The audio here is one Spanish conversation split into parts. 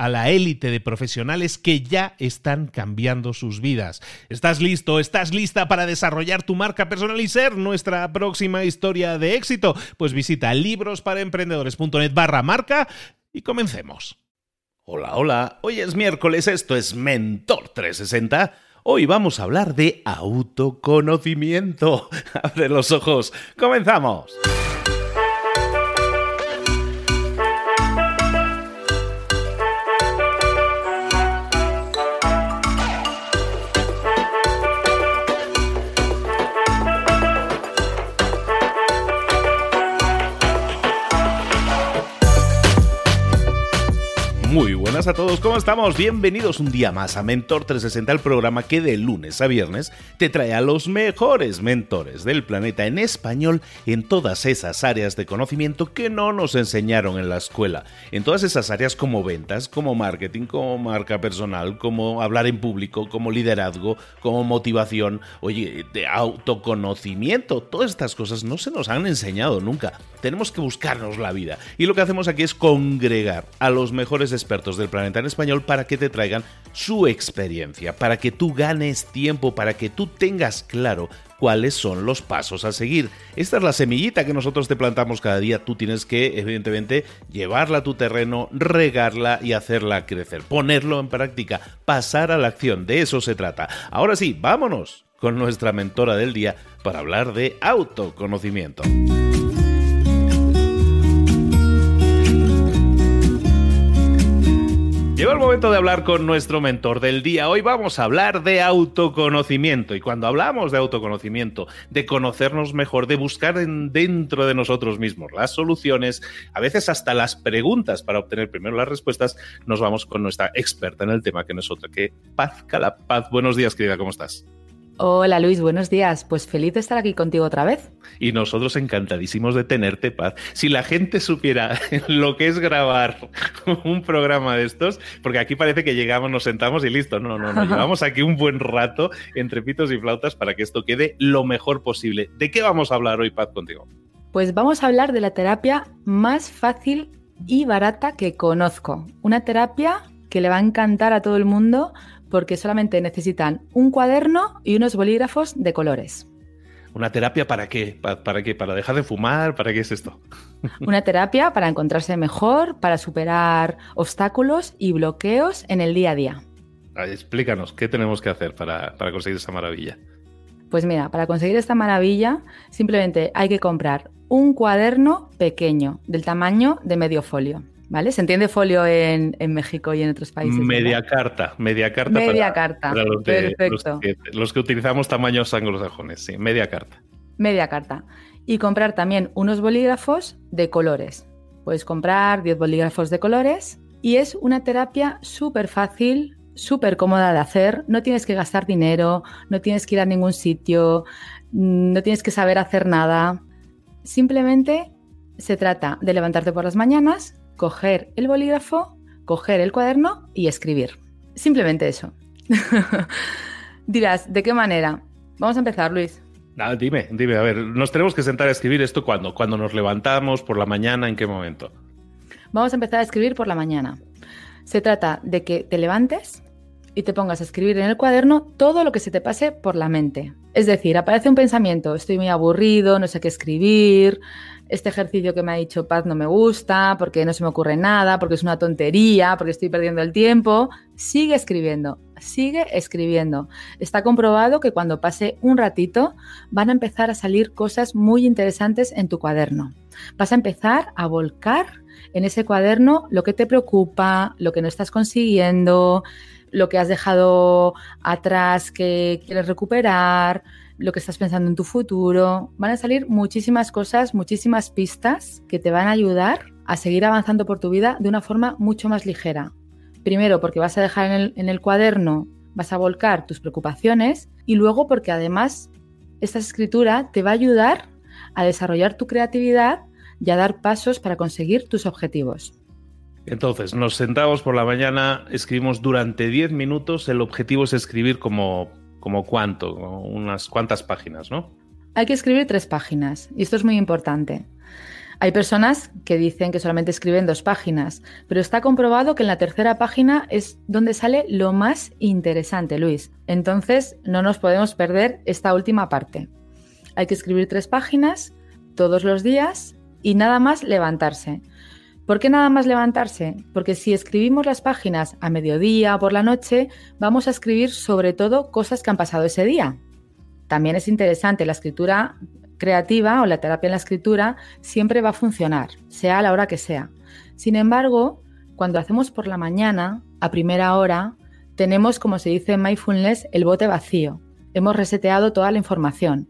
a la élite de profesionales que ya están cambiando sus vidas. ¿Estás listo? ¿Estás lista para desarrollar tu marca personal y ser nuestra próxima historia de éxito? Pues visita librosparaemprendedores.net barra marca y comencemos. Hola, hola, hoy es miércoles, esto es Mentor 360. Hoy vamos a hablar de autoconocimiento. Abre los ojos, comenzamos. Buenas a todos, ¿cómo estamos? Bienvenidos un día más a Mentor 360, el programa que de lunes a viernes te trae a los mejores mentores del planeta en español en todas esas áreas de conocimiento que no nos enseñaron en la escuela. En todas esas áreas como ventas, como marketing, como marca personal, como hablar en público, como liderazgo, como motivación, oye, de autoconocimiento. Todas estas cosas no se nos han enseñado nunca. Tenemos que buscarnos la vida. Y lo que hacemos aquí es congregar a los mejores expertos del planeta en español para que te traigan su experiencia, para que tú ganes tiempo, para que tú tengas claro cuáles son los pasos a seguir. Esta es la semillita que nosotros te plantamos cada día. Tú tienes que, evidentemente, llevarla a tu terreno, regarla y hacerla crecer, ponerlo en práctica, pasar a la acción. De eso se trata. Ahora sí, vámonos con nuestra mentora del día para hablar de autoconocimiento. Llegó el momento de hablar con nuestro mentor del día. Hoy vamos a hablar de autoconocimiento. Y cuando hablamos de autoconocimiento, de conocernos mejor, de buscar dentro de nosotros mismos las soluciones, a veces hasta las preguntas para obtener primero las respuestas, nos vamos con nuestra experta en el tema, que no es otra que Paz Calapaz. Buenos días, querida, ¿cómo estás? Hola Luis, buenos días. Pues feliz de estar aquí contigo otra vez. Y nosotros encantadísimos de tenerte, Paz. Si la gente supiera lo que es grabar un programa de estos, porque aquí parece que llegamos, nos sentamos y listo. No, no, no. Llevamos aquí un buen rato entre pitos y flautas para que esto quede lo mejor posible. ¿De qué vamos a hablar hoy, Paz, contigo? Pues vamos a hablar de la terapia más fácil y barata que conozco. Una terapia que le va a encantar a todo el mundo porque solamente necesitan un cuaderno y unos bolígrafos de colores. ¿Una terapia para qué? ¿Para, qué? ¿Para dejar de fumar? ¿Para qué es esto? Una terapia para encontrarse mejor, para superar obstáculos y bloqueos en el día a día. explícanos, ¿qué tenemos que hacer para, para conseguir esa maravilla? Pues mira, para conseguir esta maravilla simplemente hay que comprar un cuaderno pequeño del tamaño de medio folio. ¿Vale? Se entiende folio en, México y en otros países. Media carta, media carta. Media carta. los, Perfecto. Los que, utilizamos tamaños anglosajones, sí, media carta. Media carta. Y comprar también unos bolígrafos de colores. Puedes comprar 10 bolígrafos de colores y es una terapia súper fácil, súper cómoda de hacer. No tienes que gastar dinero, no tienes que ir a ningún sitio. no tienes que saber hacer nada. Simplemente se trata de levantarte por las mañanas, coger el bolígrafo, coger el cuaderno y escribir. Simplemente eso. Dirás, ¿de qué manera? Vamos a empezar, Luis. Ah, dime, dime, a ver, nos tenemos que sentar a escribir esto cuando, cuando nos levantamos, por la mañana, ¿en qué momento? Vamos a empezar a escribir por la mañana. Se trata de que te levantes y te pongas a escribir en el cuaderno todo lo que se te pase por la mente. Es decir, aparece un pensamiento, estoy muy aburrido, no sé qué escribir, este ejercicio que me ha dicho Paz no me gusta, porque no se me ocurre nada, porque es una tontería, porque estoy perdiendo el tiempo. Sigue escribiendo, sigue escribiendo. Está comprobado que cuando pase un ratito van a empezar a salir cosas muy interesantes en tu cuaderno. Vas a empezar a volcar en ese cuaderno lo que te preocupa, lo que no estás consiguiendo, lo que has dejado atrás que quieres recuperar, lo que estás pensando en tu futuro. Van a salir muchísimas cosas, muchísimas pistas que te van a ayudar a seguir avanzando por tu vida de una forma mucho más ligera. Primero porque vas a dejar en el, en el cuaderno, vas a volcar tus preocupaciones y luego porque además esta escritura te va a ayudar a desarrollar tu creatividad y a dar pasos para conseguir tus objetivos. Entonces, nos sentamos por la mañana, escribimos durante 10 minutos, el objetivo es escribir como como cuánto, unas cuantas páginas, ¿no? Hay que escribir tres páginas y esto es muy importante. Hay personas que dicen que solamente escriben dos páginas, pero está comprobado que en la tercera página es donde sale lo más interesante, Luis. Entonces no nos podemos perder esta última parte. Hay que escribir tres páginas todos los días y nada más levantarse. ¿Por qué nada más levantarse? Porque si escribimos las páginas a mediodía o por la noche, vamos a escribir sobre todo cosas que han pasado ese día. También es interesante, la escritura creativa o la terapia en la escritura siempre va a funcionar, sea a la hora que sea. Sin embargo, cuando hacemos por la mañana, a primera hora, tenemos, como se dice en mindfulness, el bote vacío. Hemos reseteado toda la información.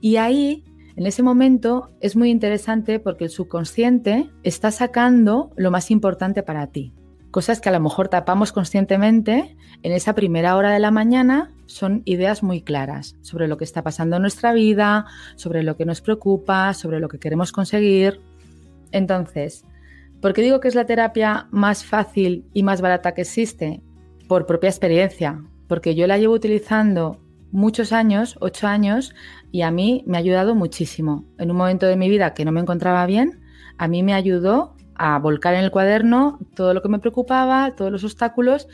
Y ahí en ese momento es muy interesante porque el subconsciente está sacando lo más importante para ti. Cosas que a lo mejor tapamos conscientemente, en esa primera hora de la mañana son ideas muy claras sobre lo que está pasando en nuestra vida, sobre lo que nos preocupa, sobre lo que queremos conseguir. Entonces, ¿por qué digo que es la terapia más fácil y más barata que existe? Por propia experiencia, porque yo la llevo utilizando muchos años, ocho años, y a mí me ha ayudado muchísimo. En un momento de mi vida que no me encontraba bien, a mí me ayudó a volcar en el cuaderno todo lo que me preocupaba, todos los obstáculos,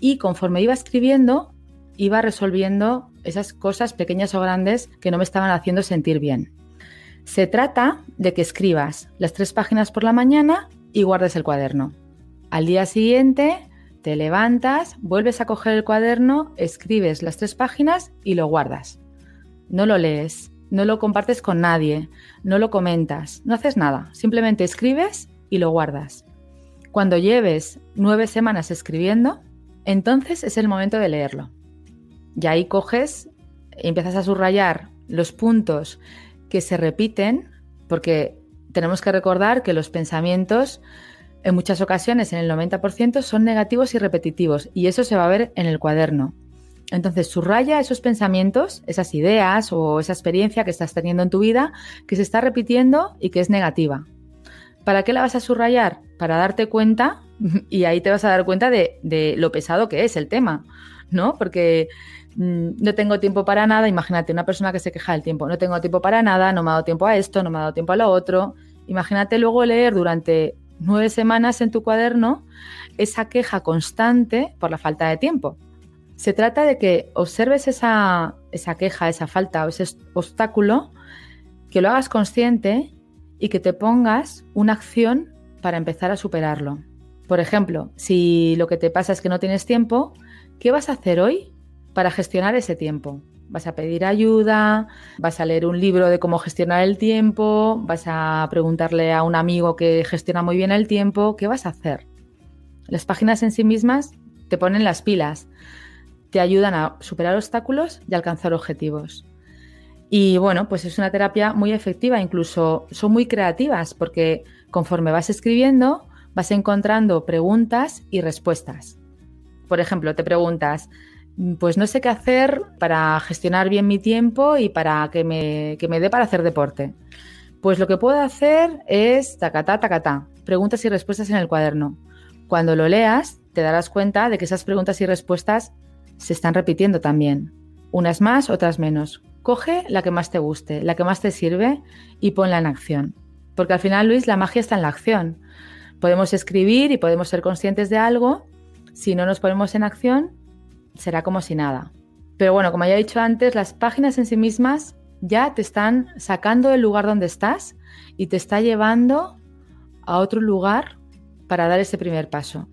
y conforme iba escribiendo, iba resolviendo esas cosas pequeñas o grandes que no me estaban haciendo sentir bien. Se trata de que escribas las tres páginas por la mañana y guardes el cuaderno. Al día siguiente te levantas, vuelves a coger el cuaderno, escribes las tres páginas y lo guardas. No lo lees, no lo compartes con nadie, no lo comentas, no haces nada, simplemente escribes y lo guardas. Cuando lleves nueve semanas escribiendo, entonces es el momento de leerlo. Y ahí coges y empiezas a subrayar los puntos que se repiten, porque tenemos que recordar que los pensamientos en muchas ocasiones, en el 90%, son negativos y repetitivos, y eso se va a ver en el cuaderno. Entonces, subraya esos pensamientos, esas ideas o esa experiencia que estás teniendo en tu vida que se está repitiendo y que es negativa. ¿Para qué la vas a subrayar? Para darte cuenta, y ahí te vas a dar cuenta de, lo pesado que es el tema, ¿no? Porque mm, no tengo tiempo para nada, imagínate una persona que se queja del tiempo, no tengo tiempo para nada, no me ha dado tiempo a esto, no me ha dado tiempo a lo otro. Imagínate luego leer durante nueve semanas en tu cuaderno esa queja constante por la falta de tiempo. Se trata de que observes esa, esa queja, esa falta o ese obstáculo, que lo hagas consciente y que te pongas una acción para empezar a superarlo. Por ejemplo, si lo que te pasa es que no tienes tiempo, ¿qué vas a hacer hoy para gestionar ese tiempo? Vas a pedir ayuda, vas a leer un libro de cómo gestionar el tiempo, vas a preguntarle a un amigo que gestiona muy bien el tiempo, ¿qué vas a hacer? Las páginas en sí mismas te ponen las pilas, te ayudan a superar obstáculos y alcanzar objetivos. Y bueno, pues es una terapia muy efectiva, incluso son muy creativas porque conforme vas escribiendo vas encontrando preguntas y respuestas. Por ejemplo, te preguntas, pues no sé qué hacer para gestionar bien mi tiempo y para que me, que me dé para hacer deporte. Pues lo que puedo hacer es tacatá, tacatá, preguntas y respuestas en el cuaderno. Cuando lo leas, te darás cuenta de que esas preguntas y respuestas se están repitiendo también. Unas más, otras menos. Coge la que más te guste, la que más te sirve y ponla en acción. Porque al final, Luis, la magia está en la acción. Podemos escribir y podemos ser conscientes de algo. Si no nos ponemos en acción, será como si nada. Pero bueno, como ya he dicho antes, las páginas en sí mismas ya te están sacando del lugar donde estás y te está llevando a otro lugar para dar ese primer paso.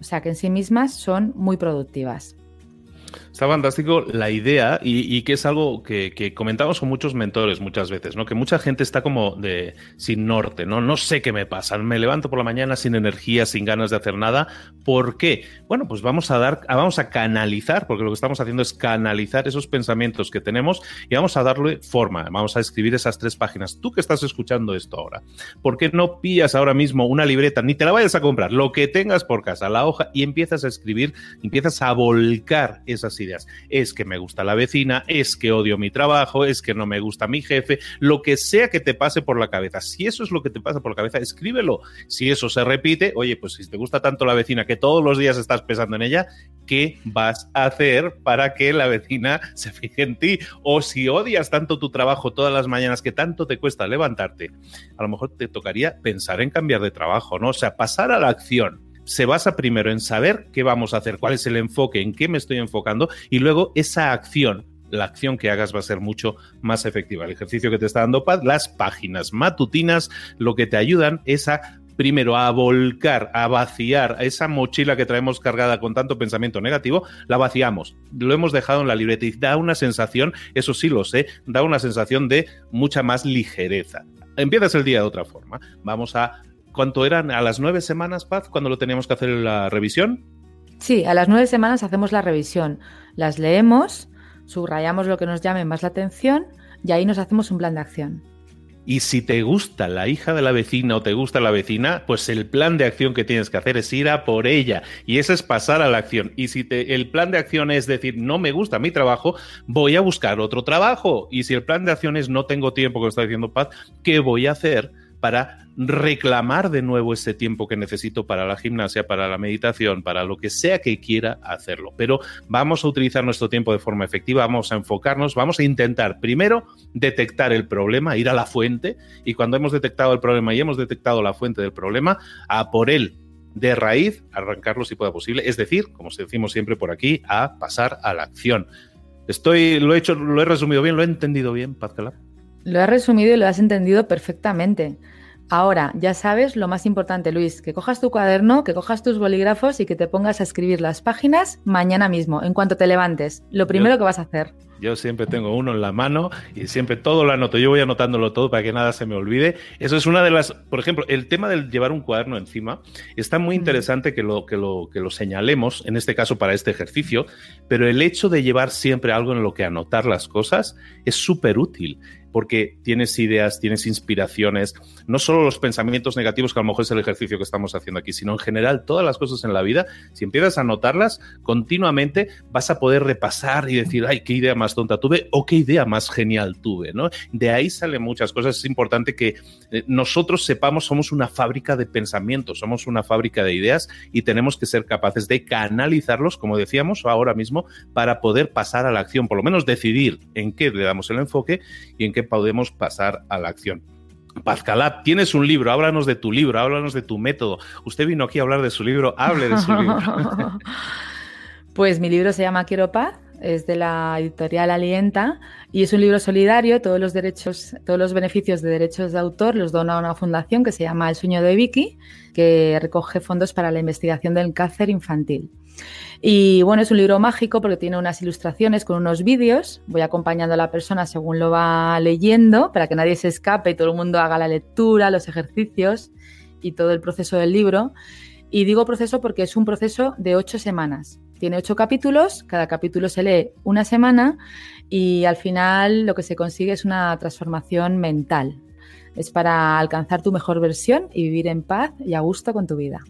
O sea que en sí mismas son muy productivas. Está fantástico la idea y, que es algo que, comentamos con muchos mentores muchas veces, ¿no? Que mucha gente está como de sin norte, ¿no? No sé qué me pasa. Me levanto por la mañana sin energía, sin ganas de hacer nada. ¿Por qué? Bueno, pues vamos a dar, vamos a canalizar, porque lo que estamos haciendo es canalizar esos pensamientos que tenemos y vamos a darle forma. Vamos a escribir esas tres páginas. Tú que estás escuchando esto ahora, ¿por qué no pillas ahora mismo una libreta? Ni te la vayas a comprar, lo que tengas por casa, la hoja, y empiezas a escribir, empiezas a volcar esas ideas. Es que me gusta la vecina, es que odio mi trabajo, es que no me gusta mi jefe, lo que sea que te pase por la cabeza. Si eso es lo que te pasa por la cabeza, escríbelo. Si eso se repite, oye, pues si te gusta tanto la vecina que todos los días estás pensando en ella, ¿qué vas a hacer para que la vecina se fije en ti? O si odias tanto tu trabajo todas las mañanas que tanto te cuesta levantarte, a lo mejor te tocaría pensar en cambiar de trabajo, ¿no? O sea, pasar a la acción se basa primero en saber qué vamos a hacer, cuál es el enfoque, en qué me estoy enfocando y luego esa acción la acción que hagas va a ser mucho más efectiva. El ejercicio que te está dando Paz, las páginas matutinas, lo que te ayudan es a primero a volcar, a vaciar esa mochila que traemos cargada con tanto pensamiento negativo, la vaciamos, lo hemos dejado en la libreta y da una sensación, eso sí lo sé, da una sensación de mucha más ligereza. Empiezas el día de otra forma. Vamos a ¿Cuánto eran? ¿A las nueve semanas, Paz, cuando lo teníamos que hacer la revisión? Sí, a las nueve semanas hacemos la revisión. Las leemos, subrayamos lo que nos llame más la atención y ahí nos hacemos un plan de acción. Y si te gusta la hija de la vecina o te gusta la vecina, pues el plan de acción que tienes que hacer es ir a por ella. Y eso es pasar a la acción. Y si te, el plan de acción es decir, no me gusta mi trabajo, voy a buscar otro trabajo. Y si el plan de acción es no tengo tiempo, que está diciendo Paz, ¿qué voy a hacer? Para reclamar de nuevo ese tiempo que necesito para la gimnasia, para la meditación, para lo que sea que quiera hacerlo. Pero vamos a utilizar nuestro tiempo de forma efectiva, vamos a enfocarnos, vamos a intentar primero detectar el problema, ir a la fuente y cuando hemos detectado el problema y hemos detectado la fuente del problema, a por él de raíz, arrancarlo si pueda posible, es decir, como decimos siempre por aquí, a pasar a la acción. Estoy, lo he hecho, lo he resumido bien, lo he entendido bien, Paz lo has resumido y lo has entendido perfectamente. Ahora, ya sabes lo más importante, Luis, que cojas tu cuaderno, que cojas tus bolígrafos y que te pongas a escribir las páginas mañana mismo, en cuanto te levantes. Lo primero que vas a hacer. Yo siempre tengo uno en la mano y siempre todo lo anoto. Yo voy anotándolo todo para que nada se me olvide. Eso es una de las, por ejemplo, el tema del llevar un cuaderno encima está muy interesante que lo, que lo, que lo señalemos, en este caso para este ejercicio, pero el hecho de llevar siempre algo en lo que anotar las cosas es súper útil porque tienes ideas, tienes inspiraciones, no solo los pensamientos negativos, que a lo mejor es el ejercicio que estamos haciendo aquí, sino en general todas las cosas en la vida, si empiezas a notarlas continuamente, vas a poder repasar y decir, ay, qué idea más tonta tuve o qué idea más genial tuve, ¿no? De ahí salen muchas cosas. Es importante que eh, nosotros sepamos, somos una fábrica de pensamientos, somos una fábrica de ideas y tenemos que ser capaces de canalizarlos, como decíamos ahora mismo, para poder pasar a la acción, por lo menos decidir en qué le damos el enfoque y en qué podemos pasar a la acción. Pazcalab, tienes un libro, háblanos de tu libro, háblanos de tu método. Usted vino aquí a hablar de su libro, hable de su libro. pues mi libro se llama Quiero Paz, es de la editorial Alienta y es un libro solidario. Todos los derechos, todos los beneficios de derechos de autor los dona una fundación que se llama El Sueño de Vicky, que recoge fondos para la investigación del cáncer infantil. Y bueno, es un libro mágico porque tiene unas ilustraciones con unos vídeos. Voy acompañando a la persona según lo va leyendo para que nadie se escape y todo el mundo haga la lectura, los ejercicios y todo el proceso del libro. Y digo proceso porque es un proceso de ocho semanas. Tiene ocho capítulos, cada capítulo se lee una semana y al final lo que se consigue es una transformación mental. Es para alcanzar tu mejor versión y vivir en paz y a gusto con tu vida.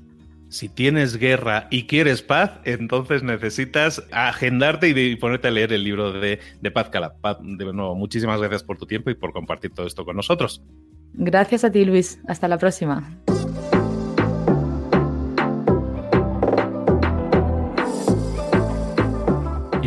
Si tienes guerra y quieres paz, entonces necesitas agendarte y ponerte a leer el libro de, de Paz Calab. De nuevo, muchísimas gracias por tu tiempo y por compartir todo esto con nosotros. Gracias a ti, Luis. Hasta la próxima.